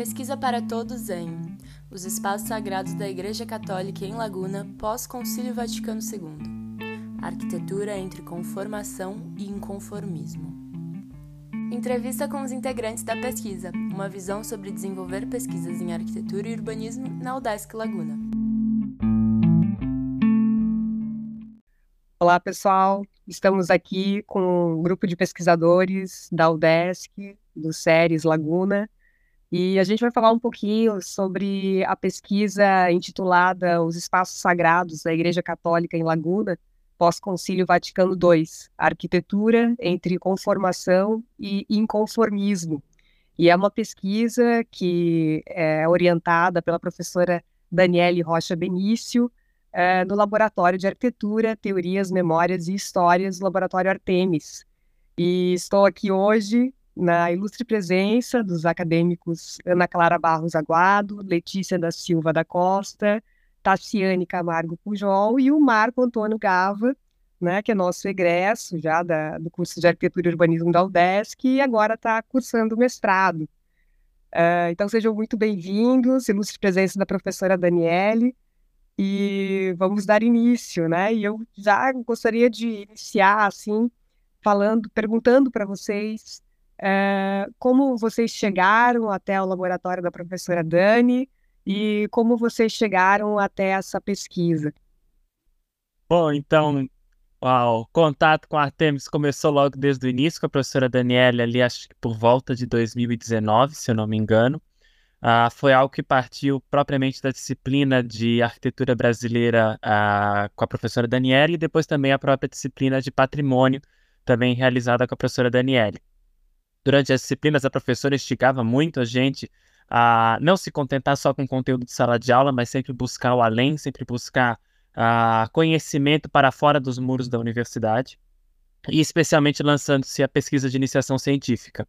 Pesquisa para todos em Os Espaços Sagrados da Igreja Católica em Laguna, pós-Concílio Vaticano II. Arquitetura entre conformação e inconformismo. Entrevista com os integrantes da pesquisa, uma visão sobre desenvolver pesquisas em arquitetura e urbanismo na UDESC Laguna. Olá, pessoal. Estamos aqui com um grupo de pesquisadores da UDESC, do SERES Laguna, e a gente vai falar um pouquinho sobre a pesquisa intitulada Os Espaços Sagrados da Igreja Católica em Laguna, pós-Concílio Vaticano II, Arquitetura entre Conformação e Inconformismo. E é uma pesquisa que é orientada pela professora Daniele Rocha Benício, é, no Laboratório de Arquitetura, Teorias, Memórias e Histórias do Laboratório Artemis. E estou aqui hoje na ilustre presença dos acadêmicos Ana Clara Barros Aguado, Letícia da Silva da Costa, Tassiane Camargo Pujol e o Marco Antônio Gava, né, que é nosso egresso já da, do curso de Arquitetura e Urbanismo da UDESC e agora está cursando o mestrado. Uh, então sejam muito bem-vindos, ilustre presença da professora Daniele, e vamos dar início, né? E eu já gostaria de iniciar assim, falando, perguntando para vocês é, como vocês chegaram até o laboratório da professora Dani e como vocês chegaram até essa pesquisa? Bom, então, o contato com a Artemis começou logo desde o início com a professora Daniela, ali acho que por volta de 2019, se eu não me engano. Uh, foi algo que partiu propriamente da disciplina de arquitetura brasileira uh, com a professora Daniela e depois também a própria disciplina de patrimônio, também realizada com a professora Daniela durante as disciplinas, a professora instigava muito a gente a não se contentar só com o conteúdo de sala de aula, mas sempre buscar o além, sempre buscar uh, conhecimento para fora dos muros da universidade, e especialmente lançando-se a pesquisa de iniciação científica.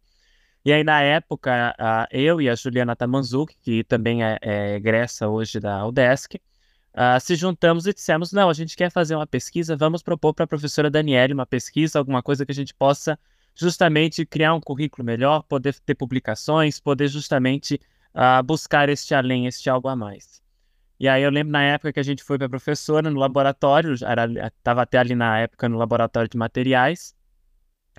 E aí, na época, uh, eu e a Juliana Tamanzuk, que também é, é egressa hoje da UDESC, uh, se juntamos e dissemos: não, a gente quer fazer uma pesquisa, vamos propor para a professora Daniele uma pesquisa, alguma coisa que a gente possa justamente criar um currículo melhor, poder ter publicações, poder justamente uh, buscar este além, este algo a mais. E aí eu lembro na época que a gente foi para a professora no laboratório, estava até ali na época no laboratório de materiais,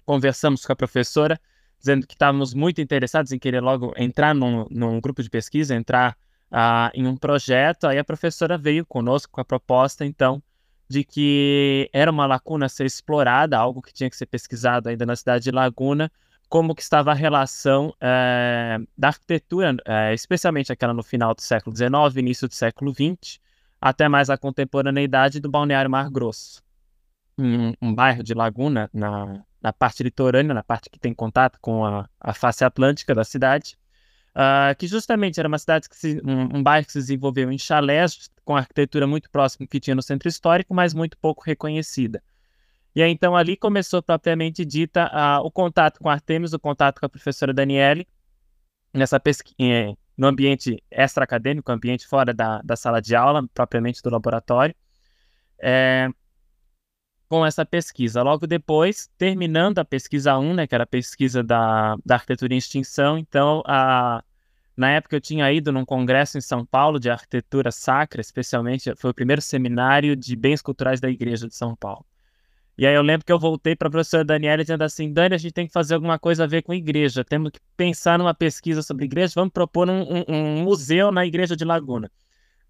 conversamos com a professora, dizendo que estávamos muito interessados em querer logo entrar num, num grupo de pesquisa, entrar uh, em um projeto. Aí a professora veio conosco com a proposta, então, de que era uma lacuna a ser explorada, algo que tinha que ser pesquisado ainda na cidade de Laguna, como que estava a relação é, da arquitetura, é, especialmente aquela no final do século XIX, início do século XX, até mais a contemporaneidade do Balneário Mar Grosso. Um, um bairro de Laguna, na, na parte litorânea, na parte que tem contato com a, a face atlântica da cidade, uh, que justamente era uma cidade que se, um, um, bairro que se desenvolveu em chalés com arquitetura muito próxima que tinha no centro histórico, mas muito pouco reconhecida. E aí, então ali começou propriamente dita uh, o contato com Artemis, o contato com a professora Daniele, nessa pesquisa, eh, no ambiente extra-acadêmico, ambiente fora da, da sala de aula, propriamente do laboratório. É, com essa pesquisa. Logo depois, terminando a pesquisa 1, né, que era a pesquisa da, da arquitetura em extinção, então, a, na época eu tinha ido num congresso em São Paulo de arquitetura sacra, especialmente, foi o primeiro seminário de bens culturais da Igreja de São Paulo. E aí eu lembro que eu voltei para a professora Daniela dizendo assim, Dani, a gente tem que fazer alguma coisa a ver com igreja, temos que pensar numa pesquisa sobre igreja, vamos propor um, um, um museu na igreja de Laguna.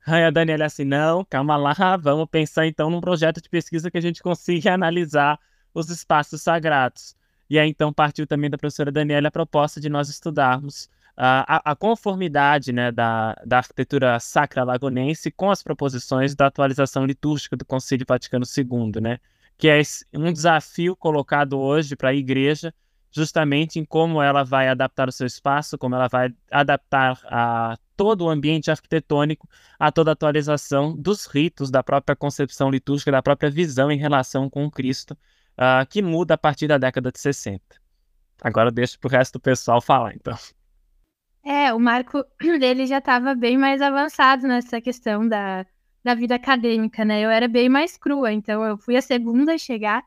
Aí a Daniela assim, não, calma lá, vamos pensar então num projeto de pesquisa que a gente consiga analisar os espaços sagrados. E aí então partiu também da professora Daniela a proposta de nós estudarmos uh, a, a, conformidade né, da, da arquitetura sacra lagonense com as proposições da atualização litúrgica do Concílio Vaticano II, né? Que é um desafio colocado hoje para a igreja justamente em como ela vai adaptar o seu espaço, como ela vai adaptar a todo o ambiente arquitetônico a toda a atualização dos ritos, da própria concepção litúrgica, da própria visão em relação com o Cristo, uh, que muda a partir da década de 60. Agora eu deixo para o resto do pessoal falar, então. É, o Marco, ele já estava bem mais avançado nessa questão da, da vida acadêmica, né? Eu era bem mais crua, então eu fui a segunda a chegar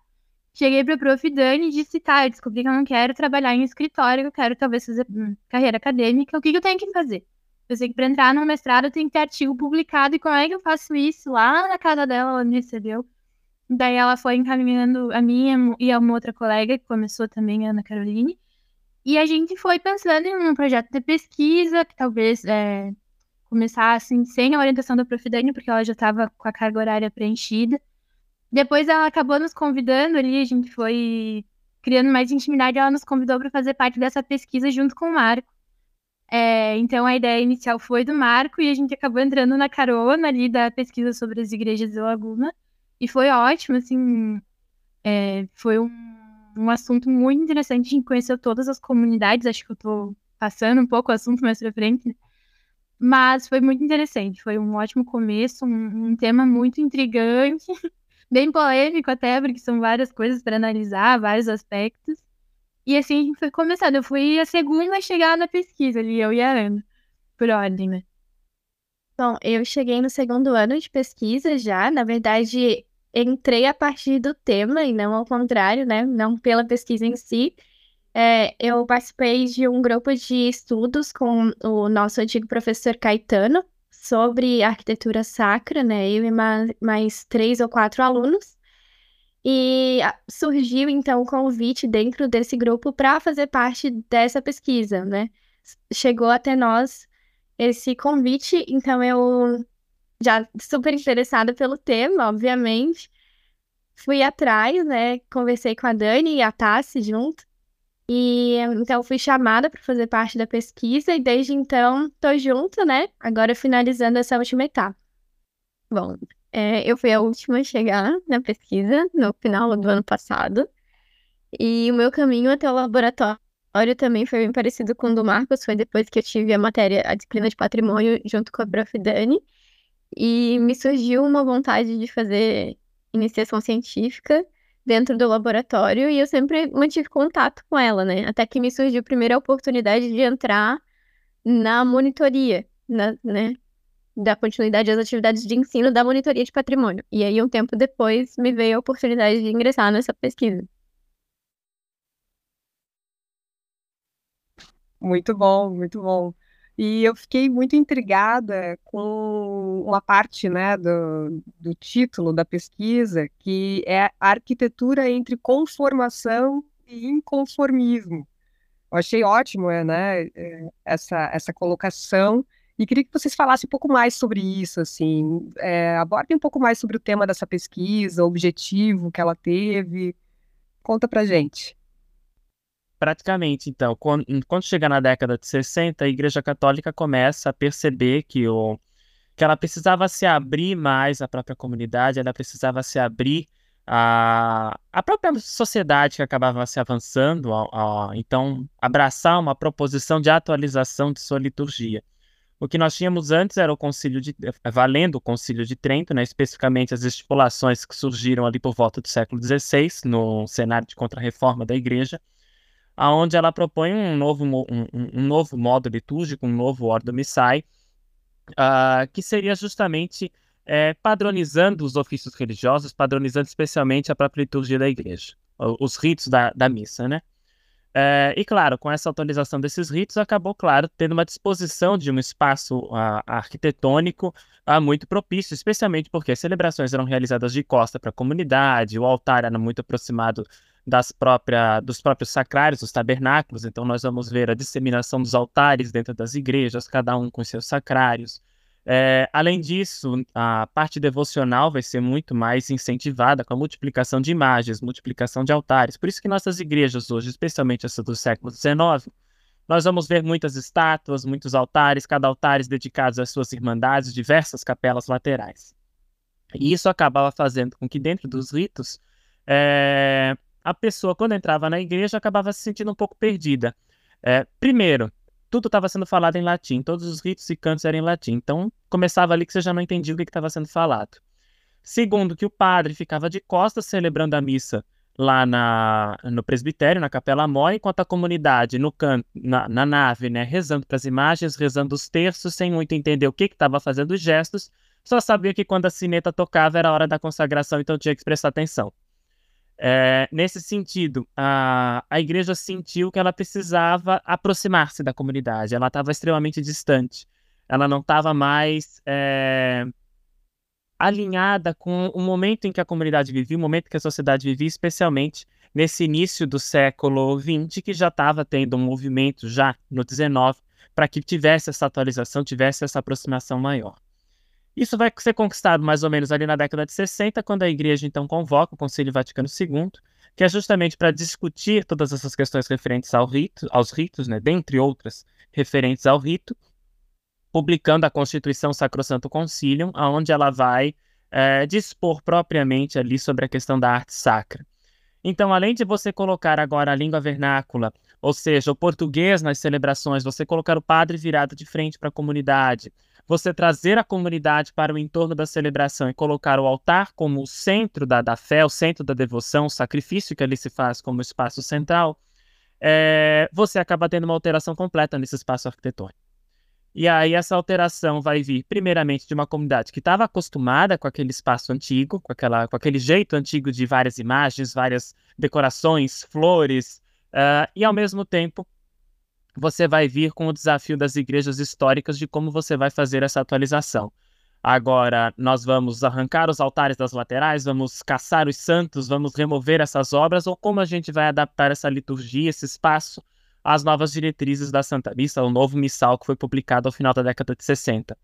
cheguei para a prof. Dani e disse, tá, eu descobri que eu não quero trabalhar em escritório, eu quero talvez fazer hum, carreira acadêmica, o que, que eu tenho que fazer? Eu sei que para entrar no mestrado tenho que ter artigo publicado, e como é que eu faço isso? Lá na casa dela, ela me recebeu. Daí ela foi encaminhando a minha e a uma outra colega, que começou também, a Ana Caroline. E a gente foi pensando em um projeto de pesquisa, que talvez é, começasse sem a orientação da Prof. Dani, porque ela já estava com a carga horária preenchida. Depois ela acabou nos convidando ali, a gente foi criando mais intimidade, ela nos convidou para fazer parte dessa pesquisa junto com o Marco. É, então a ideia inicial foi do Marco e a gente acabou entrando na carona ali da pesquisa sobre as igrejas de Laguna. E foi ótimo, assim, é, foi um, um assunto muito interessante, a gente conheceu todas as comunidades, acho que eu estou passando um pouco o assunto mais pra frente, né? mas foi muito interessante, foi um ótimo começo, um, um tema muito intrigante, bem polêmico até, porque são várias coisas para analisar, vários aspectos. E assim foi começando. Eu fui a segunda a chegar na pesquisa ali, eu e a Ana, por ordem, né? Bom, eu cheguei no segundo ano de pesquisa já. Na verdade, entrei a partir do tema e não ao contrário, né? Não pela pesquisa em si. É, eu participei de um grupo de estudos com o nosso antigo professor Caetano sobre arquitetura sacra, né? Eu e mais, mais três ou quatro alunos. E surgiu então o convite dentro desse grupo para fazer parte dessa pesquisa, né? Chegou até nós esse convite, então eu já super interessada pelo tema, obviamente. Fui atrás, né? Conversei com a Dani e a Tassi junto. E então fui chamada para fazer parte da pesquisa e desde então tô junto, né? Agora finalizando essa última etapa. Bom, é, eu fui a última a chegar na pesquisa no final do ano passado. E o meu caminho até o laboratório também foi bem parecido com o do Marcos, foi depois que eu tive a matéria, a disciplina de patrimônio, junto com a prof. Dani, e me surgiu uma vontade de fazer iniciação científica dentro do laboratório, e eu sempre mantive contato com ela, né? Até que me surgiu a primeira oportunidade de entrar na monitoria, na, né? Da continuidade das atividades de ensino da monitoria de patrimônio. E aí, um tempo depois, me veio a oportunidade de ingressar nessa pesquisa. Muito bom, muito bom. E eu fiquei muito intrigada com uma parte, né, do, do título da pesquisa, que é arquitetura entre conformação e inconformismo. Eu achei ótimo, né, é, essa, essa colocação, e queria que vocês falassem um pouco mais sobre isso, assim, é, abordem um pouco mais sobre o tema dessa pesquisa, o objetivo que ela teve. Conta pra gente. Praticamente, então, quando, quando chega na década de 60, a Igreja Católica começa a perceber que, o, que ela precisava se abrir mais à própria comunidade, ela precisava se abrir à, à própria sociedade que acabava se avançando, a, a, então, abraçar uma proposição de atualização de sua liturgia. O que nós tínhamos antes era o concílio de, eh, valendo o concílio de Trento, né, especificamente as estipulações que surgiram ali por volta do século XVI, no cenário de contrarreforma da Igreja, aonde ela propõe um novo, um, um novo modo litúrgico, um novo Ordo Missai, uh, que seria justamente é, padronizando os ofícios religiosos, padronizando especialmente a própria liturgia da igreja, os ritos da, da missa, né? É, e claro, com essa atualização desses ritos, acabou, claro, tendo uma disposição de um espaço uh, arquitetônico uh, muito propício, especialmente porque as celebrações eram realizadas de costa para a comunidade, o altar era muito aproximado das própria, dos próprios sacrários, dos tabernáculos. Então, nós vamos ver a disseminação dos altares dentro das igrejas, cada um com seus sacrários. É, além disso, a parte devocional vai ser muito mais incentivada com a multiplicação de imagens, multiplicação de altares. Por isso que nossas igrejas hoje, especialmente essa do século XIX, nós vamos ver muitas estátuas, muitos altares, cada altares dedicados às suas irmandades, diversas capelas laterais. E isso acabava fazendo com que dentro dos ritos é, a pessoa, quando entrava na igreja, acabava se sentindo um pouco perdida. É, primeiro, tudo estava sendo falado em latim, todos os ritos e cantos eram em latim, então começava ali que você já não entendia o que estava sendo falado. Segundo, que o padre ficava de costas celebrando a missa lá na, no presbitério, na capela mor, enquanto a comunidade no canto, na, na nave, né, rezando para as imagens, rezando os terços, sem muito entender o que estava fazendo os gestos, só sabia que quando a sineta tocava era a hora da consagração, então tinha que prestar atenção. É, nesse sentido, a, a igreja sentiu que ela precisava aproximar-se da comunidade, ela estava extremamente distante, ela não estava mais é, alinhada com o momento em que a comunidade vivia, o momento que a sociedade vivia, especialmente nesse início do século XX, que já estava tendo um movimento já no XIX para que tivesse essa atualização, tivesse essa aproximação maior. Isso vai ser conquistado mais ou menos ali na década de 60, quando a igreja então convoca o Concílio Vaticano II, que é justamente para discutir todas essas questões referentes ao rito, aos ritos, né, dentre outras referentes ao rito, publicando a Constituição Sacrosanto Concilium, onde ela vai é, dispor propriamente ali sobre a questão da arte sacra. Então, além de você colocar agora a língua vernácula, ou seja, o português nas celebrações, você colocar o padre virado de frente para a comunidade, você trazer a comunidade para o entorno da celebração e colocar o altar como o centro da, da fé, o centro da devoção, o sacrifício que ali se faz como espaço central, é, você acaba tendo uma alteração completa nesse espaço arquitetônico. E aí essa alteração vai vir, primeiramente, de uma comunidade que estava acostumada com aquele espaço antigo, com, aquela, com aquele jeito antigo de várias imagens, várias decorações, flores, uh, e ao mesmo tempo você vai vir com o desafio das igrejas históricas de como você vai fazer essa atualização. Agora, nós vamos arrancar os altares das laterais, vamos caçar os santos, vamos remover essas obras, ou como a gente vai adaptar essa liturgia, esse espaço, as novas diretrizes da Santa Missa, o novo missal que foi publicado ao final da década de 60.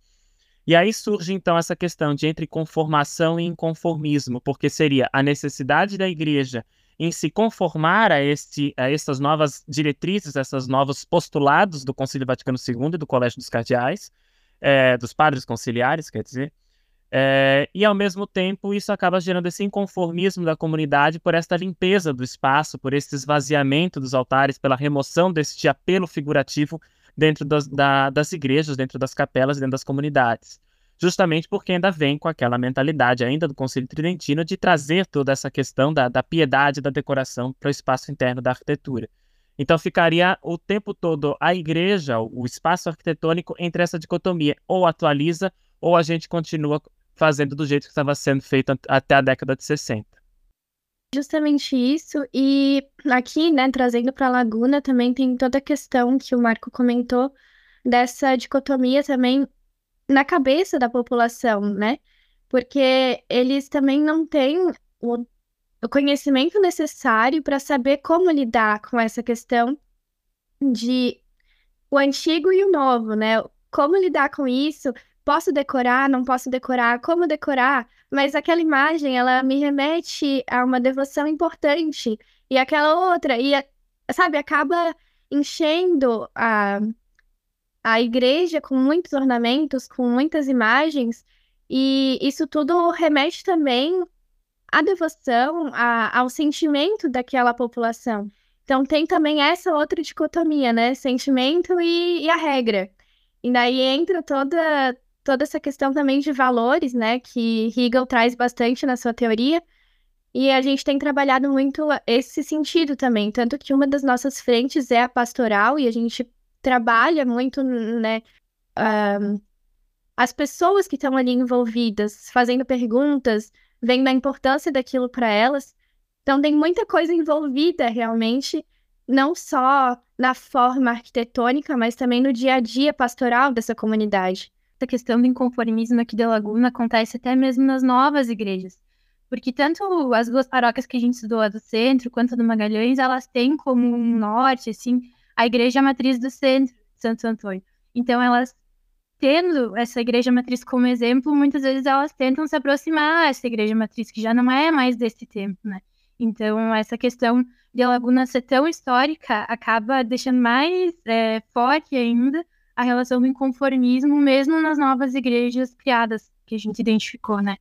E aí surge então essa questão de entre conformação e inconformismo, porque seria a necessidade da igreja em se conformar a, este, a essas novas diretrizes, esses novos postulados do Concílio Vaticano II e do Colégio dos Cardeais, é, dos padres conciliares, quer dizer, é, e ao mesmo tempo, isso acaba gerando esse inconformismo da comunidade por esta limpeza do espaço, por esse esvaziamento dos altares, pela remoção deste apelo figurativo dentro das, da, das igrejas, dentro das capelas, dentro das comunidades. Justamente porque ainda vem com aquela mentalidade ainda do Conselho Tridentino de trazer toda essa questão da, da piedade da decoração para o espaço interno da arquitetura. Então ficaria o tempo todo a igreja, o espaço arquitetônico, entre essa dicotomia, ou atualiza ou a gente continua fazendo do jeito que estava sendo feito até a década de 60. Justamente isso, e aqui, né, trazendo para a Laguna também tem toda a questão que o Marco comentou dessa dicotomia também na cabeça da população, né? Porque eles também não têm o, o conhecimento necessário para saber como lidar com essa questão de o antigo e o novo, né? Como lidar com isso, posso decorar, não posso decorar, como decorar, mas aquela imagem, ela me remete a uma devoção importante, e aquela outra, e, sabe, acaba enchendo a, a igreja com muitos ornamentos, com muitas imagens, e isso tudo remete também à devoção, a, ao sentimento daquela população. Então tem também essa outra dicotomia, né? Sentimento e, e a regra. E daí entra toda toda essa questão também de valores, né, que Hegel traz bastante na sua teoria. E a gente tem trabalhado muito esse sentido também, tanto que uma das nossas frentes é a pastoral e a gente trabalha muito, né, um, as pessoas que estão ali envolvidas, fazendo perguntas, vendo a importância daquilo para elas. Então tem muita coisa envolvida realmente, não só na forma arquitetônica, mas também no dia a dia pastoral dessa comunidade essa questão do inconformismo aqui da Laguna acontece até mesmo nas novas igrejas. Porque tanto as duas paróquias que a gente estudou, a do centro quanto a do Magalhães, elas têm como um norte, assim, a igreja matriz do centro, Santo Antônio. Então, elas tendo essa igreja matriz como exemplo, muitas vezes elas tentam se aproximar dessa igreja matriz, que já não é mais desse tempo, né? Então, essa questão de Laguna ser tão histórica acaba deixando mais é, forte ainda a relação do inconformismo, mesmo nas novas igrejas criadas, que a gente identificou, né?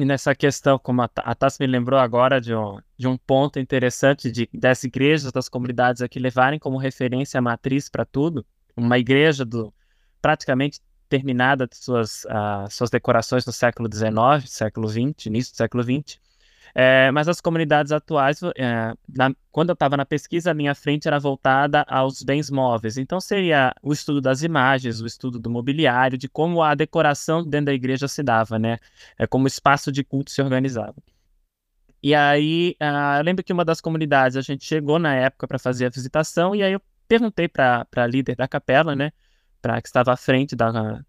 E nessa questão, como a Tassi me lembrou agora de um, de um ponto interessante de, das igrejas, das comunidades aqui levarem como referência a matriz para tudo, uma igreja do praticamente terminada de suas, uh, suas decorações no século XIX, século XX, início do século XX, é, mas as comunidades atuais, é, na, quando eu estava na pesquisa, a minha frente era voltada aos bens móveis. Então, seria o estudo das imagens, o estudo do mobiliário, de como a decoração dentro da igreja se dava, né? É, como o espaço de culto se organizava. E aí, uh, eu lembro que uma das comunidades, a gente chegou na época para fazer a visitação, e aí eu perguntei para a líder da capela, né, para que estava à frente da,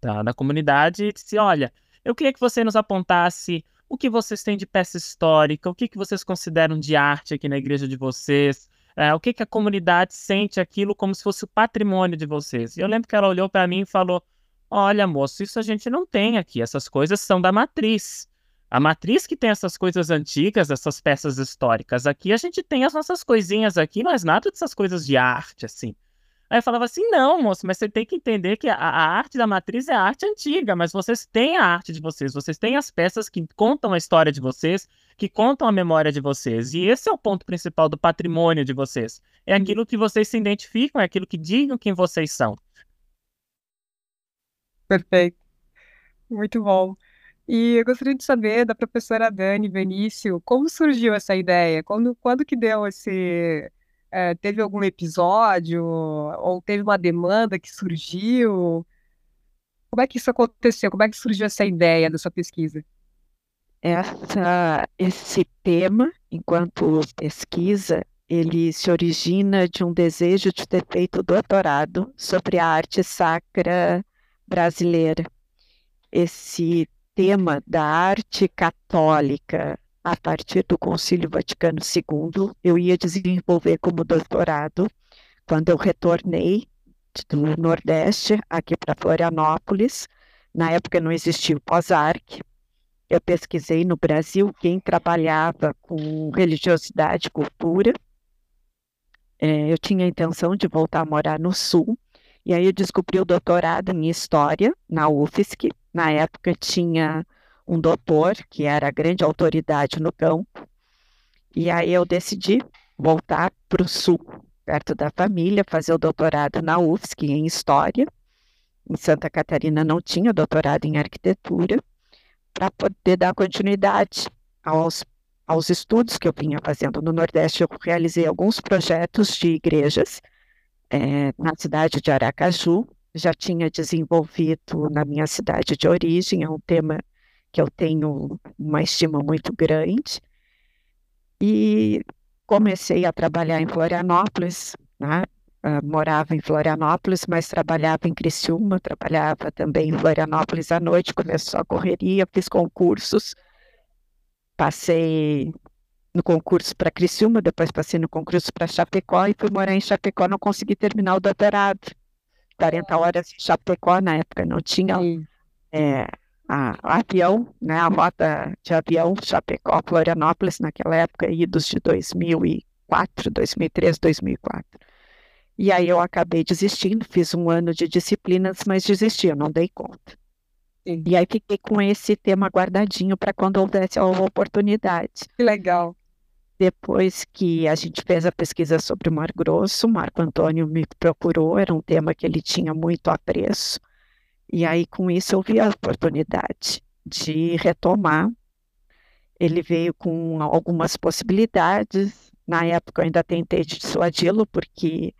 da, da comunidade, e disse: Olha, eu queria que você nos apontasse o que vocês têm de peça histórica, o que, que vocês consideram de arte aqui na igreja de vocês, é, o que, que a comunidade sente aquilo como se fosse o patrimônio de vocês. E eu lembro que ela olhou para mim e falou: Olha, moço, isso a gente não tem aqui, essas coisas são da matriz. A matriz que tem essas coisas antigas, essas peças históricas. Aqui a gente tem as nossas coisinhas aqui, mas nada dessas coisas de arte, assim. Aí eu falava assim: não, moço, mas você tem que entender que a, a, arte da matriz é a arte antiga, mas vocês têm a arte de vocês, vocês têm as peças que contam a história de vocês, que contam a memória de vocês. E esse é o ponto principal do patrimônio de vocês. É uhum. aquilo que vocês se identificam, é aquilo que digam quem vocês são. Perfeito. Muito bom. E eu gostaria de saber da professora Dani Benício, como surgiu essa ideia? Quando, quando que deu esse... É, teve algum episódio ou teve uma demanda que surgiu? Como é que isso aconteceu? Como é que surgiu essa ideia da sua pesquisa? Essa, esse tema, enquanto pesquisa, ele se origina de um desejo de ter feito doutorado sobre a arte sacra brasileira. Esse tema da arte católica a partir do Concílio Vaticano II, eu ia desenvolver como doutorado quando eu retornei do Nordeste aqui para Florianópolis. Na época não existia o POSARC. Eu pesquisei no Brasil quem trabalhava com religiosidade e cultura. É, eu tinha a intenção de voltar a morar no Sul, e aí eu descobri o doutorado em História na UFSC. Na época tinha um doutor que era a grande autoridade no campo. E aí eu decidi voltar para o Sul, perto da família, fazer o doutorado na UFSC em História. Em Santa Catarina não tinha doutorado em Arquitetura, para poder dar continuidade aos, aos estudos que eu vinha fazendo no Nordeste. Eu realizei alguns projetos de igrejas, é, na cidade de Aracaju. Já tinha desenvolvido na minha cidade de origem, é um tema que eu tenho uma estima muito grande. E comecei a trabalhar em Florianópolis, né? Uh, morava em Florianópolis, mas trabalhava em Criciúma, trabalhava também em Florianópolis à noite, começou a correria, fiz concursos, passei no concurso para Criciúma, depois passei no concurso para Chapecó e fui morar em Chapecó, não consegui terminar o doutorado. 40 horas em Chapecó, na época não tinha é, a, avião, né, a rota de avião Chapecó, Florianópolis, naquela época, idos de 2004, 2003, 2004. E aí eu acabei desistindo, fiz um ano de disciplinas, mas desisti, eu não dei conta. Sim. E aí fiquei com esse tema guardadinho para quando houvesse a oportunidade. Que legal. Depois que a gente fez a pesquisa sobre o Mar Grosso, Marco Antônio me procurou, era um tema que ele tinha muito apreço. E aí, com isso, eu vi a oportunidade de retomar. Ele veio com algumas possibilidades. Na época, eu ainda tentei dissuadi-lo, porque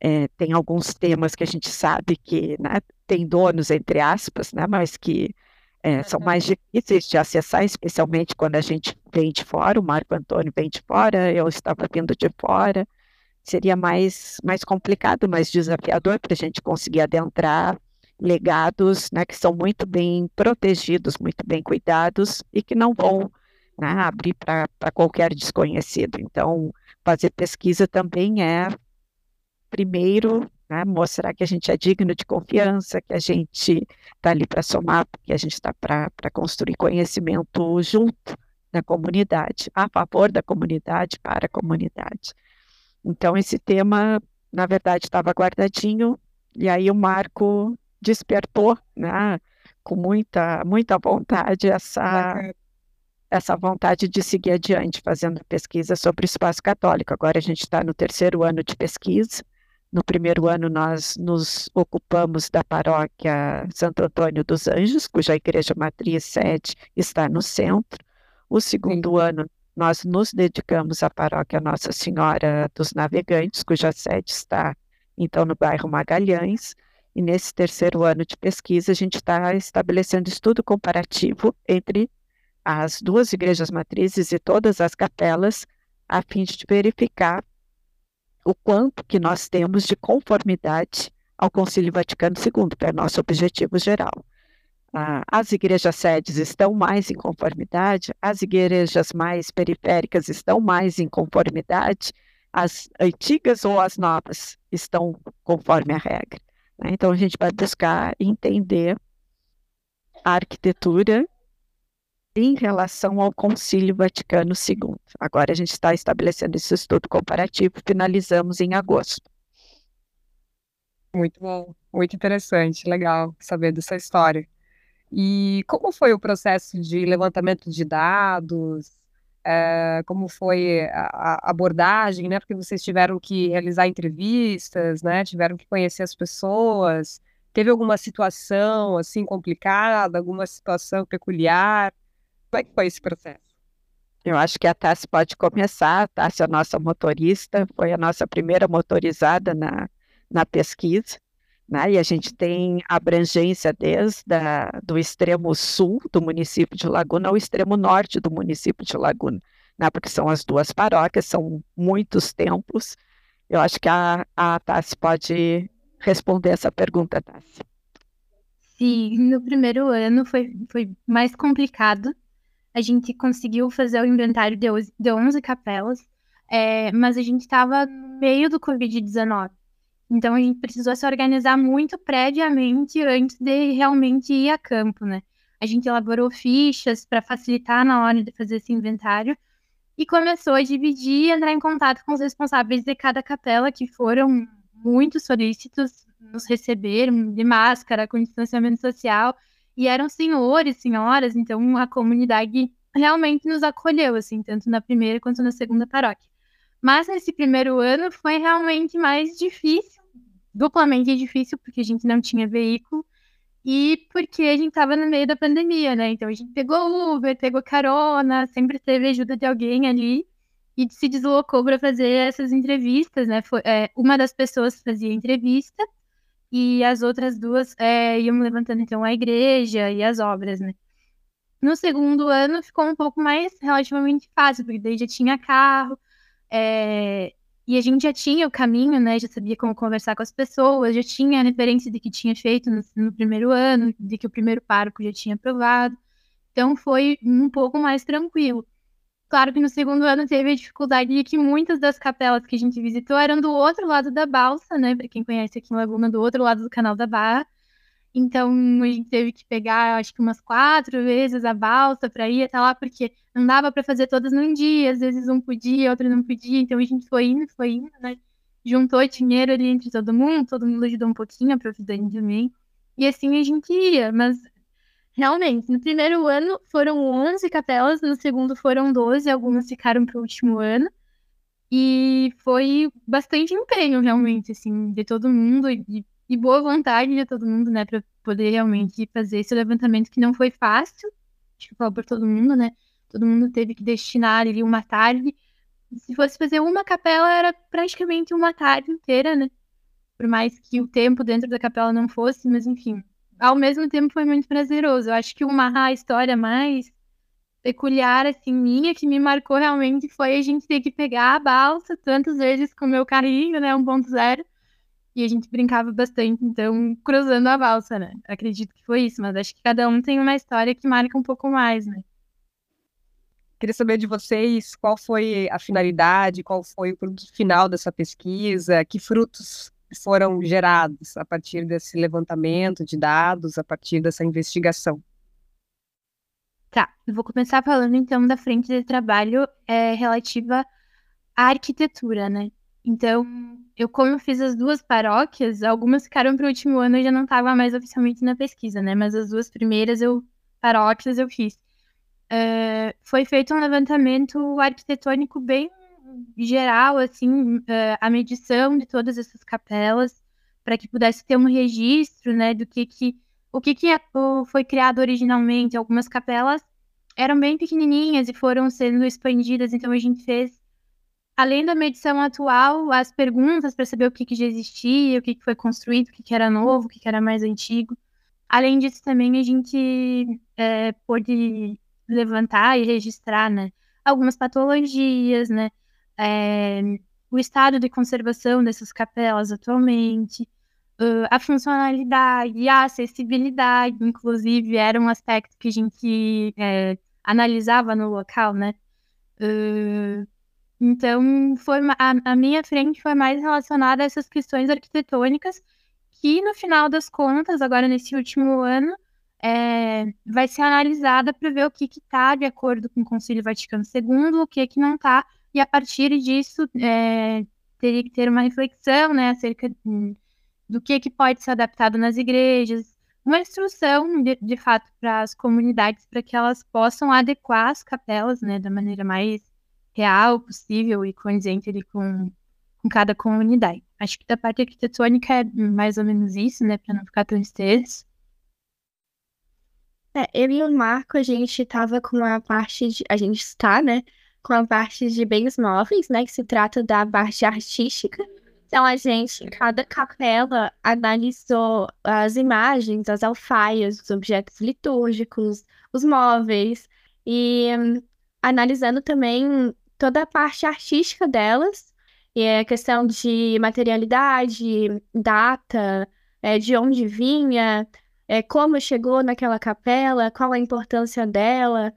é, tem alguns temas que a gente sabe que né, tem donos, entre aspas, né, mas que é, são mais difíceis de acessar, especialmente quando a gente vem de fora, o Marco Antônio vem de fora, eu estava vindo de fora, seria mais, mais complicado, mais desafiador para a gente conseguir adentrar legados né, que são muito bem protegidos, muito bem cuidados e que não vão né, abrir para qualquer desconhecido. Então, fazer pesquisa também é, primeiro, né? Mostrar que a gente é digno de confiança, que a gente está ali para somar, que a gente está para construir conhecimento junto da comunidade, a favor da comunidade, para a comunidade. Então, esse tema, na verdade, estava guardadinho, e aí o Marco despertou, né, com muita, muita vontade, essa, essa vontade de seguir adiante, fazendo pesquisa sobre o espaço católico. Agora a gente está no terceiro ano de pesquisa, no primeiro ano, nós nos ocupamos da paróquia Santo Antônio dos Anjos, cuja igreja matriz sede está no centro. O segundo Sim. ano, nós nos dedicamos à paróquia Nossa Senhora dos Navegantes, cuja sede está, então, no bairro Magalhães. E nesse terceiro ano de pesquisa, a gente está estabelecendo estudo comparativo entre as duas igrejas matrizes e todas as capelas, a fim de verificar o quanto que nós temos de conformidade ao Concílio Vaticano II, que é nosso objetivo geral. Ah, as igrejas sedes estão mais em conformidade, as igrejas mais periféricas estão mais em conformidade, as antigas ou as novas estão conforme a regra. Né? Então, a gente vai buscar entender a arquitetura em relação ao Concílio Vaticano II. Agora a gente está estabelecendo esse estudo comparativo, finalizamos em agosto. Muito bom, muito interessante, legal saber dessa história. E como foi o processo de levantamento de dados? É, como foi a, abordagem, né? Porque vocês tiveram que realizar entrevistas, né? Tiveram que conhecer as pessoas. Teve alguma situação assim complicada, alguma situação peculiar? Como é que foi esse processo? Eu acho que a Tassi pode começar. A Tassi é a nossa motorista, foi a nossa primeira motorizada na, na pesquisa. Né? E a gente tem abrangência desde a, do extremo sul do município de Laguna ao extremo norte do município de Laguna, né? porque são as duas paróquias, são muitos templos. Eu acho que a, a Tassi pode responder essa pergunta, Tassi. Sim, no primeiro ano foi, foi mais complicado, a gente conseguiu fazer o inventário de, de 11 capelas, é, mas a gente estava no meio do Covid-19. Então a gente precisou se organizar muito previamente antes de realmente ir a campo, né? A gente elaborou fichas para facilitar na hora de fazer esse inventário e começou a dividir e entrar em contato com os responsáveis de cada capela, que foram muito solícitos, nos receberam de máscara, com distanciamento social e eram senhores, senhoras, então a comunidade realmente nos acolheu, assim, tanto na primeira quanto na segunda paróquia. Mas nesse primeiro ano foi realmente mais difícil, duplamente difícil, porque a gente não tinha veículo e porque a gente estava no meio da pandemia, né? Então a gente pegou Uber, pegou carona, sempre teve ajuda de alguém ali e se deslocou para fazer essas entrevistas, né? Foi, é, uma das pessoas fazia entrevista e as outras duas é, iam levantando então a igreja e as obras, né? No segundo ano ficou um pouco mais relativamente fácil, porque daí já tinha carro, é, e a gente já tinha o caminho, né? Já sabia como conversar com as pessoas, já tinha a referência de que tinha feito no, no primeiro ano, de que o primeiro parco já tinha aprovado. Então foi um pouco mais tranquilo. Claro que no segundo ano teve a dificuldade de que muitas das capelas que a gente visitou eram do outro lado da balsa, né? Para quem conhece aqui em Laguna, do outro lado do canal da Barra. Então a gente teve que pegar, acho que umas quatro vezes a balsa para ir até lá, porque não dava para fazer todas num dia, às vezes um podia, outro não podia. Então a gente foi indo, foi indo, né? Juntou dinheiro ali entre todo mundo, todo mundo ajudou um pouquinho, a providência também. E assim a gente ia, mas Realmente, no primeiro ano foram 11 capelas, no segundo foram 12, algumas ficaram para o último ano. E foi bastante empenho, realmente, assim, de todo mundo e, e boa vontade de todo mundo, né, para poder realmente fazer esse levantamento que não foi fácil, acho que falou por todo mundo, né? Todo mundo teve que destinar ali uma tarde. Se fosse fazer uma capela, era praticamente uma tarde inteira, né? Por mais que o tempo dentro da capela não fosse, mas enfim, ao mesmo tempo foi muito prazeroso. Eu acho que uma a história mais peculiar, assim, minha, que me marcou realmente foi a gente ter que pegar a balsa tantas vezes com o meu carrinho, né, 1.0, e a gente brincava bastante, então, cruzando a balsa, né? Acredito que foi isso, mas acho que cada um tem uma história que marca um pouco mais, né? Queria saber de vocês qual foi a finalidade, qual foi o produto final dessa pesquisa, que frutos foram gerados a partir desse levantamento de dados, a partir dessa investigação? Tá, eu vou começar falando então da frente de trabalho é, relativa à arquitetura, né? Então, eu como fiz as duas paróquias, algumas ficaram para o último ano e já não estava mais oficialmente na pesquisa, né? Mas as duas primeiras eu paróquias eu fiz. Uh, foi feito um levantamento arquitetônico bem geral, assim, uh, a medição de todas essas capelas, para que pudesse ter um registro, né, do que que o que, que foi criado originalmente. Algumas capelas eram bem pequenininhas e foram sendo expandidas, então a gente fez, além da medição atual, as perguntas para saber o que, que já existia, o que, que foi construído, o que, que era novo, o que, que era mais antigo. Além disso, também a gente é, pôde levantar e registrar, né, algumas patologias, né, é, o estado de conservação dessas capelas atualmente, a funcionalidade, a acessibilidade, inclusive, era um aspecto que a gente é, analisava no local, né? Uh, então, foi a, a, minha frente foi mais relacionada a essas questões arquitetônicas, que no final das contas, agora nesse último ano, é, vai ser analisada para ver o que está de acordo com o Concílio Vaticano II, o que, que não está, e a partir disso é, teria que ter uma reflexão né, acerca do que, que pode ser adaptado nas igrejas, uma instrução, de, de fato, para as comunidades, para que elas possam adequar as capelas né, da maneira mais real possível e condizente ali com, com cada comunidade. Acho que da parte arquitetônica é mais ou menos isso, né, para não ficar tão extenso. É, eu e o Marco, a gente estava com a parte de. A gente está, né? Com a parte de bens móveis, né? Que se trata da parte artística. Então, a gente, em cada capela, analisou as imagens, as alfaias, os objetos litúrgicos, os móveis, e um, analisando também toda a parte artística delas, e a questão de materialidade, data, é, de onde vinha, é, como chegou naquela capela, qual a importância dela,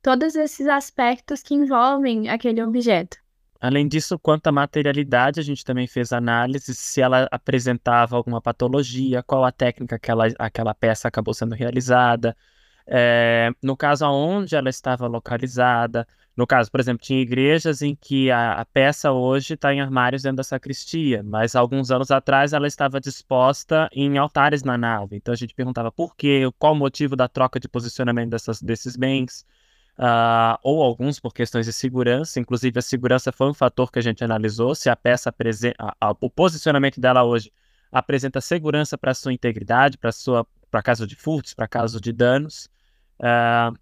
todos esses aspectos que envolvem aquele objeto. Além disso, quanto à materialidade, a gente também fez análise se ela apresentava alguma patologia, qual a técnica que ela, aquela peça acabou sendo realizada, é, no caso aonde ela estava localizada. No caso, por exemplo, tinha igrejas em que a, a peça hoje está em armários dentro da sacristia, mas alguns anos atrás ela estava disposta em altares na nave. Então a gente perguntava por quê, qual o motivo da troca de posicionamento dessas, desses bens uh, ou alguns por questões de segurança. Inclusive, a segurança foi um fator que a gente analisou. Se a peça apresenta, o posicionamento dela hoje apresenta segurança para sua integridade, para sua, para caso de furtos, para caso de danos. Uh,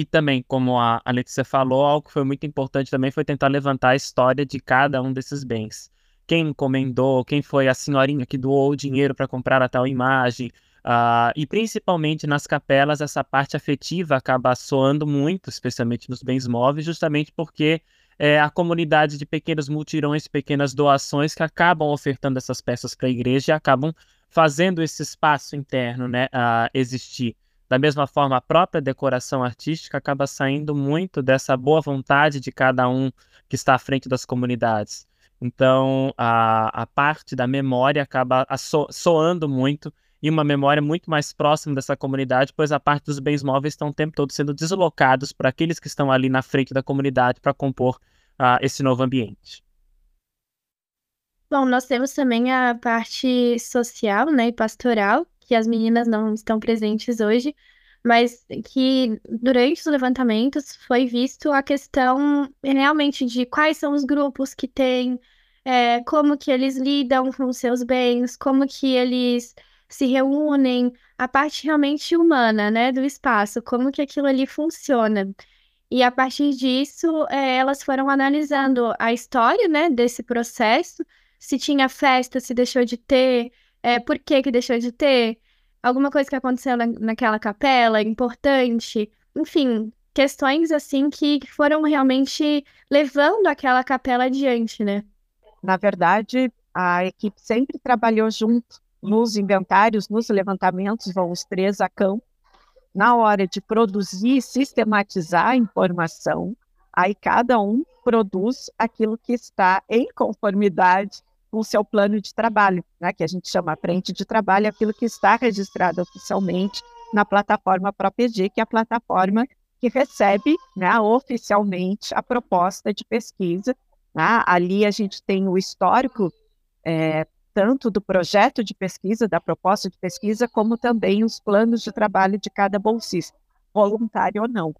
e também, como a, Letícia falou, algo que foi muito importante também foi tentar levantar a história de cada um desses bens. Quem encomendou, quem foi a senhorinha que doou o dinheiro para comprar a tal imagem, Uh, e principalmente nas capelas, essa parte afetiva acaba soando muito, especialmente nos bens móveis, justamente porque é a comunidade de pequenos multirões, pequenas doações que acabam ofertando essas peças para a igreja e acabam fazendo esse espaço interno né, uh, existir. Da mesma forma, a própria decoração artística acaba saindo muito dessa boa vontade de cada um que está à frente das comunidades. Então, a, a parte da memória acaba so, soando muito e uma memória muito mais próxima dessa comunidade, pois a parte dos bens móveis estão o tempo todo sendo deslocados para aqueles que estão ali na frente da comunidade para compor uh, esse novo ambiente. Bom, nós temos também a parte social né, e pastoral, que as meninas não estão presentes hoje, mas que durante os levantamentos foi visto a questão realmente de quais são os grupos que têm, é, como que eles lidam com seus bens, como que eles se reúnem, a parte realmente humana, né, do espaço, como que aquilo ali funciona. E a partir disso, é, elas foram analisando a história, né, desse processo, se tinha festa, se deixou de ter, é, por que que deixou de ter, alguma coisa que aconteceu na, naquela capela, importante, enfim, questões assim que foram realmente levando aquela capela adiante, né? Na verdade, a equipe sempre trabalhou junto nos inventários, nos levantamentos, vão os três a campo. Na hora de produzir e sistematizar a informação, aí cada um produz aquilo que está em conformidade o seu plano de trabalho, né, que a gente chama frente de trabalho, aquilo que está registrado oficialmente na plataforma ProPG, que é a plataforma que recebe né, oficialmente a proposta de pesquisa. Né? Ali a gente tem o histórico é, tanto do projeto de pesquisa, da proposta de pesquisa, como também os planos de trabalho de cada bolsista, voluntário ou não.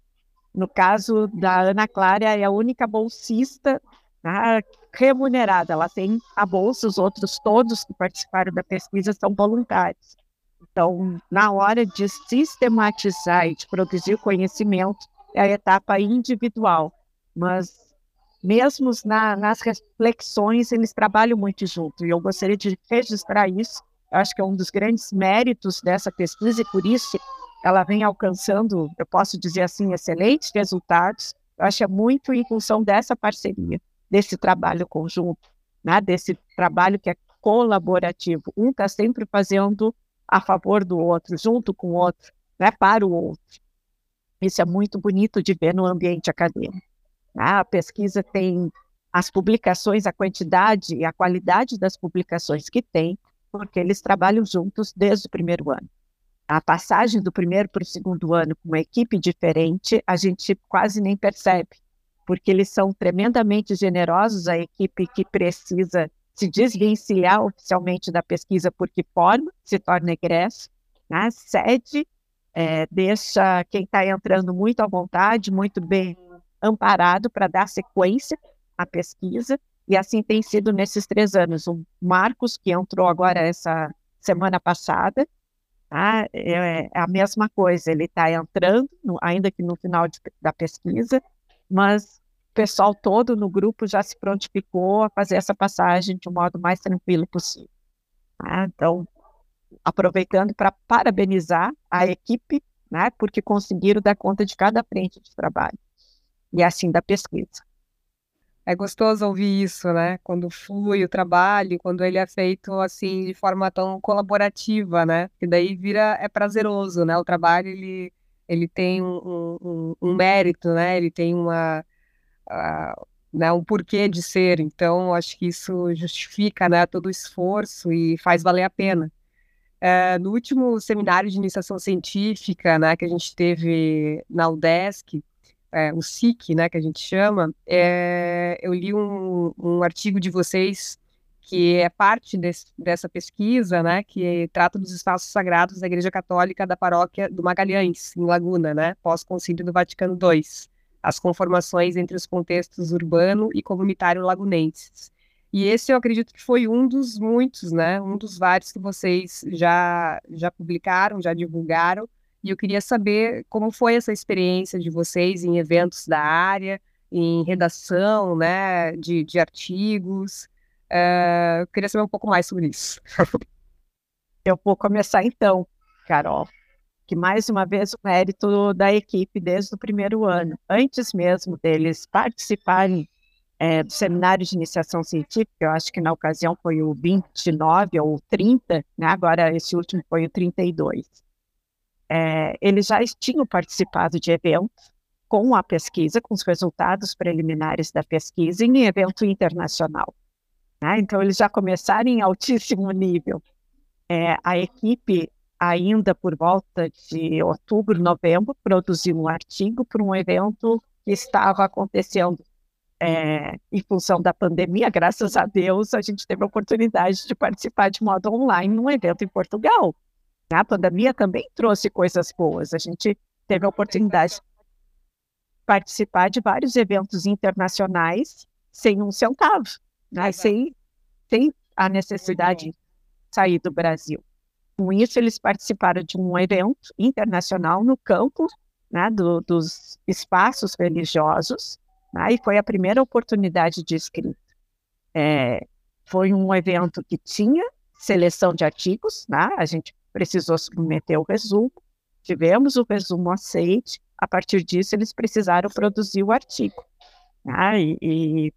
No caso da Ana Clara, é a única bolsista né, remunerada, ela tem a bolsa, os outros todos que participaram da pesquisa são voluntários. Então, na hora de sistematizar e de produzir conhecimento, é a etapa individual, mas mesmo na, nas reflexões, eles trabalham muito junto. E eu gostaria de registrar isso. Eu acho que é um dos grandes méritos dessa pesquisa, e por isso ela vem alcançando, eu posso dizer assim, excelentes resultados. Eu acho que é muito em função dessa parceria, desse trabalho conjunto, né? desse trabalho que é colaborativo. Um está sempre fazendo a favor do outro, junto com o outro, né? para o outro. Isso é muito bonito de ver no ambiente acadêmico. Né? A pesquisa tem as publicações, a quantidade e a qualidade das publicações que tem, porque eles trabalham juntos desde o primeiro ano. A passagem do primeiro para o segundo ano com uma equipe diferente, a gente quase nem percebe, porque eles são tremendamente generosos, a equipe que precisa se desvencilhar oficialmente da pesquisa porque forma, se torna egresso, né? cede, é, deixa quem está entrando muito à vontade, muito bem amparado para dar sequência à pesquisa, e assim tem sido nesses três anos. O Marcos, que entrou agora essa semana passada, tá? é, é a mesma coisa, ele está entrando, ainda que no final de, da pesquisa, mas pessoal todo no grupo já se prontificou a fazer essa passagem de um modo mais tranquilo possível. Tá? Então, aproveitando para parabenizar a equipe, né, porque conseguiram dar conta de cada frente de trabalho, e assim da pesquisa. É gostoso ouvir isso, né? Quando flui o trabalho, quando ele é feito assim de forma tão colaborativa, né? Que daí vira é prazeroso, né? O trabalho ele ele tem um, um, um mérito, né? Ele tem uma né, um porquê de ser. Então, acho que isso justifica, né, todo o esforço e faz valer a pena. Uh, no último seminário de iniciação científica, né, que a gente teve na UDESC, é, o SIC, né, que a gente chama, é, eu li um, um, artigo de vocês que é parte desse, dessa pesquisa, né, que trata dos espaços sagrados da Igreja Católica da Paróquia do Magalhães, em Laguna, né, pós-concílio do Vaticano II, as conformações entre os contextos urbano e comunitário lagunenses. E esse eu acredito que foi um dos muitos, né, um dos vários que vocês já, já publicaram, já divulgaram, e eu queria saber como foi essa experiência de vocês em eventos da área, em redação, né, de, de artigos. Uh, eu queria saber um pouco mais sobre isso. eu vou começar então, Carol, que mais uma vez o mérito da equipe desde o primeiro ano, antes mesmo deles participarem é, do seminário de iniciação científica, eu acho que na ocasião foi o 29 ou 30, né? agora esse último foi o 32 é, eles já tinham participado de eventos com a pesquisa, com os resultados preliminares da pesquisa em evento internacional. Né? Então, eles já começaram em altíssimo nível. É, a equipe, ainda por volta de outubro, novembro, produziu um artigo para um evento que estava acontecendo é, em função da pandemia. Graças a Deus, a gente teve a oportunidade de participar de modo online num evento em Portugal. A pandemia também trouxe coisas boas. A gente teve a oportunidade de participar de vários eventos internacionais sem um centavo, né? sem, sem a necessidade de sair do Brasil. Com isso, eles participaram de um evento internacional no campo né, do, dos espaços religiosos, né, e foi a primeira oportunidade de escrita. É, foi um evento que tinha seleção de artigos, né, a gente precisou submeter o resumo, tivemos o resumo aceite, a partir disso eles precisaram produzir o artigo. Né? E, e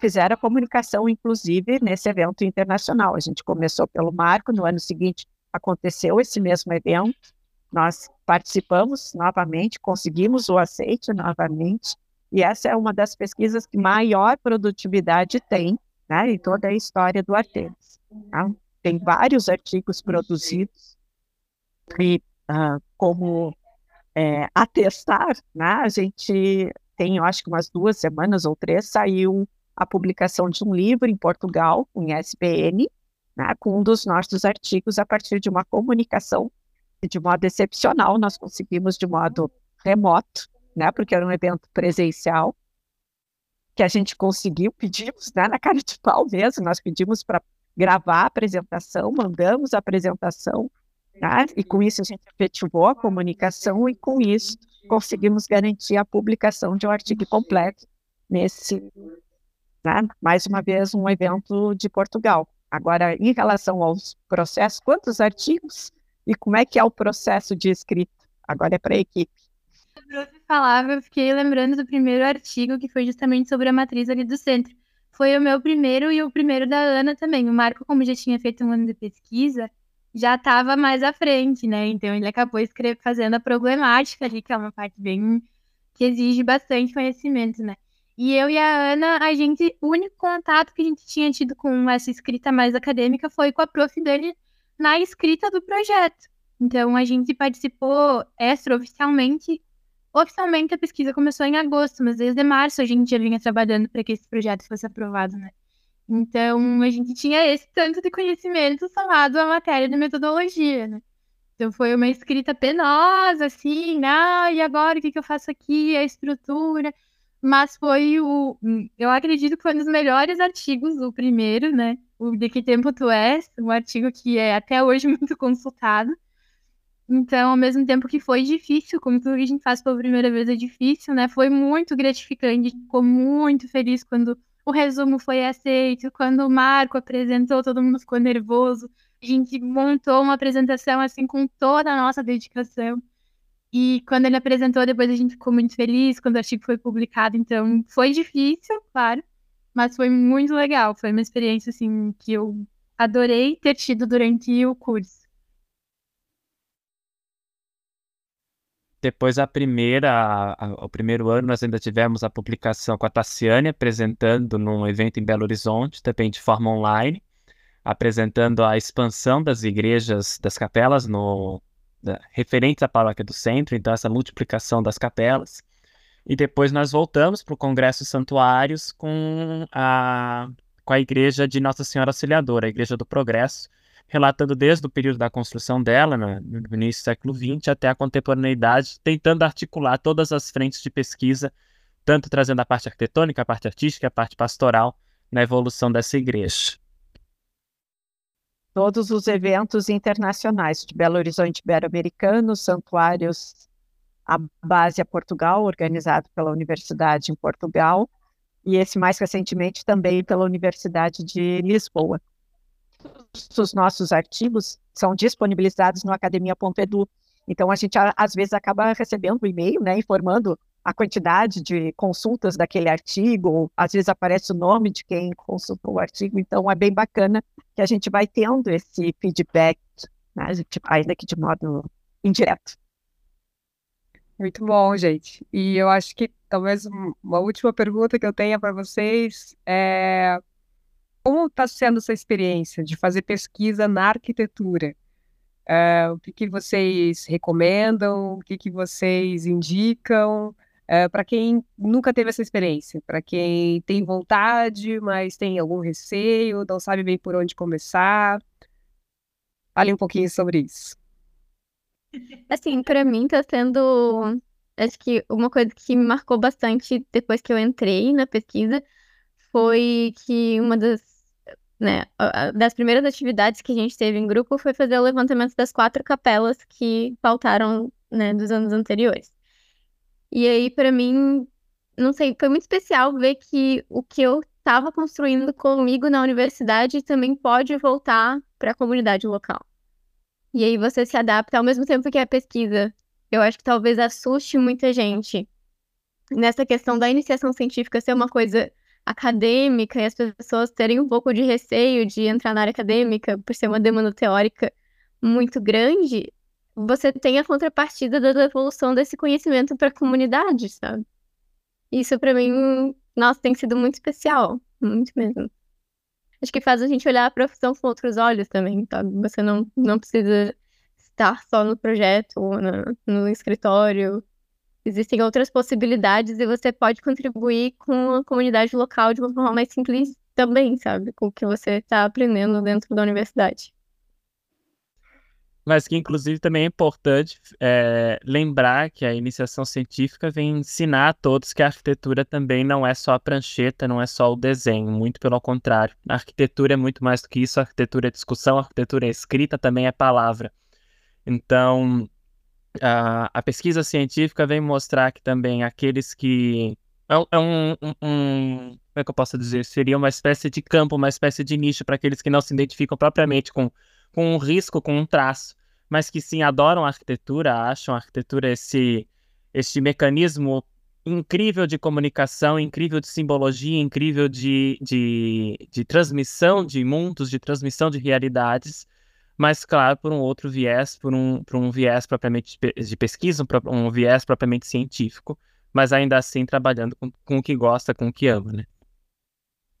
fizeram a comunicação, inclusive, nesse evento internacional. A gente começou pelo Marco, no ano seguinte aconteceu esse mesmo evento, nós participamos novamente, conseguimos o aceite novamente, e essa é uma das pesquisas que maior produtividade tem né, em toda a história do Artemis. Tá? tem vários artigos produzidos e uh, como é, atestar, né, a gente tem, eu acho que umas duas semanas ou três, saiu a publicação de um livro em Portugal, em SBN, né, com um dos nossos artigos a partir de uma comunicação de modo excepcional, nós conseguimos de modo remoto, né, porque era um evento presencial, que a gente conseguiu, pedimos né, na cara de pau mesmo, nós pedimos para gravar a apresentação, mandamos a apresentação, tá? e com isso a gente efetivou a comunicação e com isso conseguimos garantir a publicação de um artigo completo nesse, né? mais uma vez, um evento de Portugal. Agora, em relação aos processos, quantos artigos e como é que é o processo de escrita? agora é para a equipe. Você falava, eu fiquei lembrando do primeiro artigo que foi justamente sobre a matriz ali do centro. Foi o meu primeiro e o primeiro da Ana também. O Marco, como já tinha feito um ano de pesquisa, já estava mais à frente, né? Então ele acabou escrevendo, fazendo a problemática ali, que é uma parte bem que exige bastante conhecimento, né? E eu e a Ana, a gente, o único contato que a gente tinha tido com essa escrita mais acadêmica foi com a prof dele na escrita do projeto. Então a gente participou extraoficialmente. Oficialmente a pesquisa começou em agosto, mas desde março a gente já vinha trabalhando para que esse projeto fosse aprovado, né? Então a gente tinha esse tanto de conhecimento somado à matéria de metodologia, né? Então foi uma escrita penosa, assim, ah, e agora o que, que eu faço aqui? A estrutura mas foi o. Eu acredito que foi um dos melhores artigos, o primeiro, né? O De Que Tempo Tu És, um artigo que é até hoje muito consultado. Então, ao mesmo tempo que foi difícil, como tudo que a gente faz pela primeira vez é difícil, né? Foi muito gratificante, ficou muito feliz quando o resumo foi aceito, quando o Marco apresentou, todo mundo ficou nervoso. A gente montou uma apresentação assim com toda a nossa dedicação. E quando ele apresentou, depois a gente ficou muito feliz quando o artigo foi publicado. Então, foi difícil, claro, mas foi muito legal. Foi uma experiência, assim, que eu adorei ter tido durante o curso. Depois a primeira, o primeiro ano, nós ainda tivemos a publicação com a Tassiane apresentando num evento em Belo Horizonte, também de forma online, apresentando a expansão das igrejas, das capelas no, referentes à paróquia do centro, então essa multiplicação das capelas. E depois nós voltamos para o Congresso Santuários com a, com a igreja de Nossa Senhora Auxiliadora, a Igreja do Progresso, relatando desde o período da construção dela, no, no início do século XX, até a contemporaneidade, tentando articular todas as frentes de pesquisa, tanto trazendo a parte arquitetônica, a parte artística, a parte pastoral, na evolução dessa igreja todos os eventos internacionais de Belo Horizonte Ibero-Americano, santuários a base a Portugal, organizado pela Universidade em Portugal, e esse mais recentemente também pela Universidade de Lisboa. Os nossos artigos são disponibilizados no academia.edu. Então a gente às vezes acaba recebendo um e-mail, né, informando a quantidade de consultas daquele artigo, às vezes aparece o nome de quem consultou o artigo, então é bem bacana que a gente vai tendo esse feedback, né, ainda que de modo indireto. Muito bom, gente. E eu acho que talvez uma última pergunta que eu tenha para vocês é como está sendo essa experiência de fazer pesquisa na arquitetura? É, o que, que vocês recomendam? O que, que vocês indicam? É, para quem nunca teve essa experiência, para quem tem vontade, mas tem algum receio, não sabe bem por onde começar. Fale um pouquinho sobre isso. Assim, para mim está sendo, acho que uma coisa que me marcou bastante depois que eu entrei na pesquisa foi que uma das, né, das primeiras atividades que a gente teve em grupo foi fazer o levantamento das quatro capelas que faltaram, né, dos anos anteriores. E aí, para mim, não sei, foi muito especial ver que o que eu estava construindo comigo na universidade também pode voltar para a comunidade local. E aí você se adapta ao mesmo tempo que a pesquisa. Eu acho que talvez assuste muita gente nessa questão da iniciação científica ser uma coisa acadêmica e as pessoas terem um pouco de receio de entrar na área acadêmica por ser uma demanda teórica muito grande você tem a contrapartida da devolução desse conhecimento para a comunidade, sabe? Isso para mim, nossa, tem sido muito especial, muito mesmo. Acho que faz a gente olhar a profissão com outros olhos também, sabe? Você não, não precisa estar só no projeto ou no, no escritório. Existem outras possibilidades e você pode contribuir com a comunidade local de uma forma mais simples também, sabe? Com o que você está aprendendo dentro da universidade mas que inclusive também é importante é, lembrar que a iniciação científica vem ensinar a todos que a arquitetura também não é só a prancheta, não é só o desenho, muito pelo contrário. A arquitetura é muito mais do que isso, a arquitetura é discussão, a arquitetura é escrita, também é palavra. Então, a, a pesquisa científica vem mostrar que também aqueles que... É, é um, um, um, como é que eu posso dizer? Seria uma espécie de campo, uma espécie de nicho para aqueles que não se identificam propriamente com com um risco, com um traço, mas que sim adoram a arquitetura, acham a arquitetura esse, esse mecanismo incrível de comunicação, incrível de simbologia, incrível de, de, de transmissão de mundos, de transmissão de realidades, mas, claro, por um outro viés, por um, por um viés propriamente de pesquisa, um, viés propriamente científico, mas ainda assim trabalhando com, com o que gosta, com o que ama, né?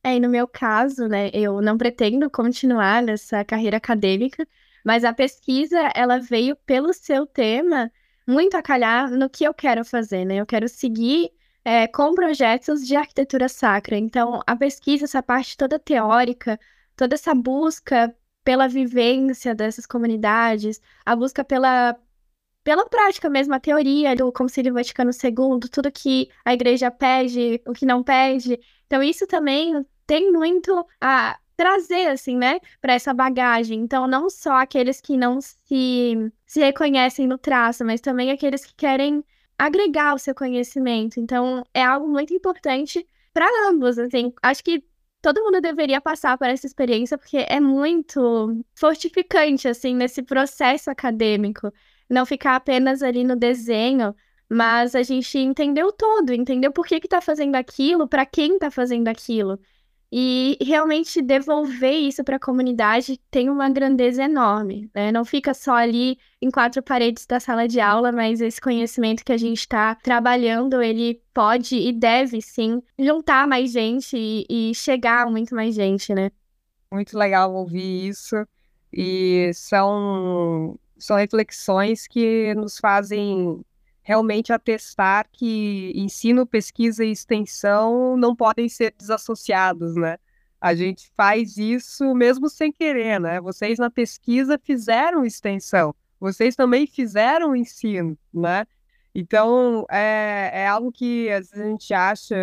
É, e no meu caso, né, eu não pretendo continuar nessa carreira acadêmica, mas a pesquisa, ela veio pelo seu tema muito a calhar no que eu quero fazer, né? Eu quero seguir é, com projetos de arquitetura sacra. Então, a pesquisa, essa parte toda teórica, toda essa busca pela vivência dessas comunidades, a busca pela, pela prática mesmo, a teoria do Concílio Vaticano II, tudo que a igreja pede, o que não pede. Então, isso também tem muito a trazer, assim, né, para essa bagagem. Então, não só aqueles que não se, se reconhecem no traço, mas também aqueles que querem agregar o seu conhecimento. Então, é algo muito importante para ambos, assim. Acho que todo mundo deveria passar por essa experiência, porque é muito fortificante, assim, nesse processo acadêmico. Não ficar apenas ali no desenho, mas a gente entendeu todo, entendeu por que que tá fazendo aquilo, para quem tá fazendo aquilo. E realmente devolver isso para a comunidade tem uma grandeza enorme, né? Não fica só ali em quatro paredes da sala de aula, mas esse conhecimento que a gente está trabalhando, ele pode e deve sim juntar mais gente e, e chegar a muito mais gente, né? Muito legal ouvir isso. E são, são reflexões que nos fazem realmente atestar que ensino, pesquisa e extensão não podem ser desassociados, né? A gente faz isso mesmo sem querer, né? Vocês na pesquisa fizeram extensão, vocês também fizeram ensino, né? Então, é, é algo que às vezes a gente acha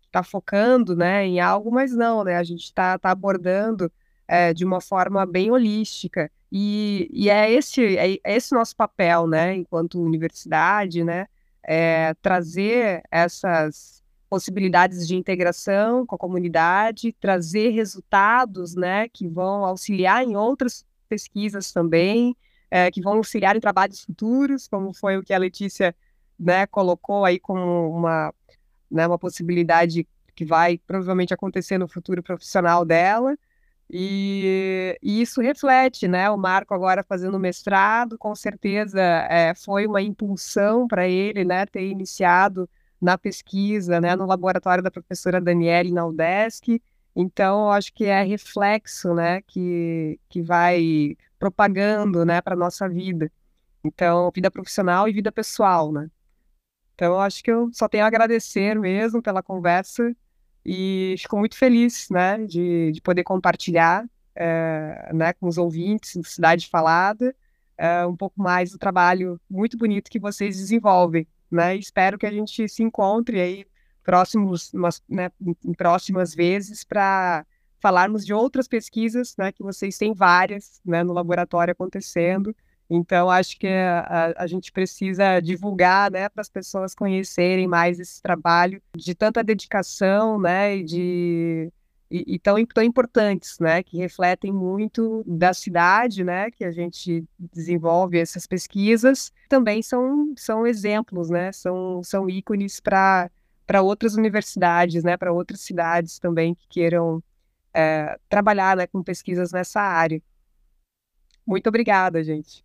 que está focando né, em algo, mas não, né? A gente está tá abordando é, de uma forma bem holística. E, e é esse é, é esse nosso papel, né, enquanto universidade, né, é trazer essas possibilidades de integração com a comunidade, trazer resultados, né, que vão auxiliar em outras pesquisas também, é, que vão auxiliar em trabalhos futuros, como foi o que a Letícia, né, colocou aí como uma, né, uma possibilidade que vai provavelmente acontecer no futuro profissional dela. E, e, isso reflete, né? O Marco agora fazendo mestrado, com certeza é, foi uma impulsão para ele, né? Ter iniciado na pesquisa, né? No laboratório da professora Daniele na UDESC. Então, acho que é reflexo, né? Que, que vai propagando, né? Para nossa vida. Então, vida profissional e vida pessoal, né? Então, acho que eu só tenho a agradecer mesmo pela conversa e fico muito feliz, né, de, de poder compartilhar, é, né, com os ouvintes do Cidade Falada, é, um pouco mais do trabalho muito bonito que vocês desenvolvem, né, espero que a gente se encontre aí próximos, umas, né, em próximas vezes para falarmos de outras pesquisas, né, que vocês têm várias, né, no laboratório acontecendo, então, acho que a, a, gente precisa divulgar, né, para as pessoas conhecerem mais esse trabalho de tanta dedicação, né, e de e, e, tão, tão importantes, né, que refletem muito da cidade, né, que a gente desenvolve essas pesquisas, também são, são exemplos, né, são, são ícones para para outras universidades, né, para outras cidades também que queiram é, trabalhar, né, com pesquisas nessa área. Muito obrigada, gente.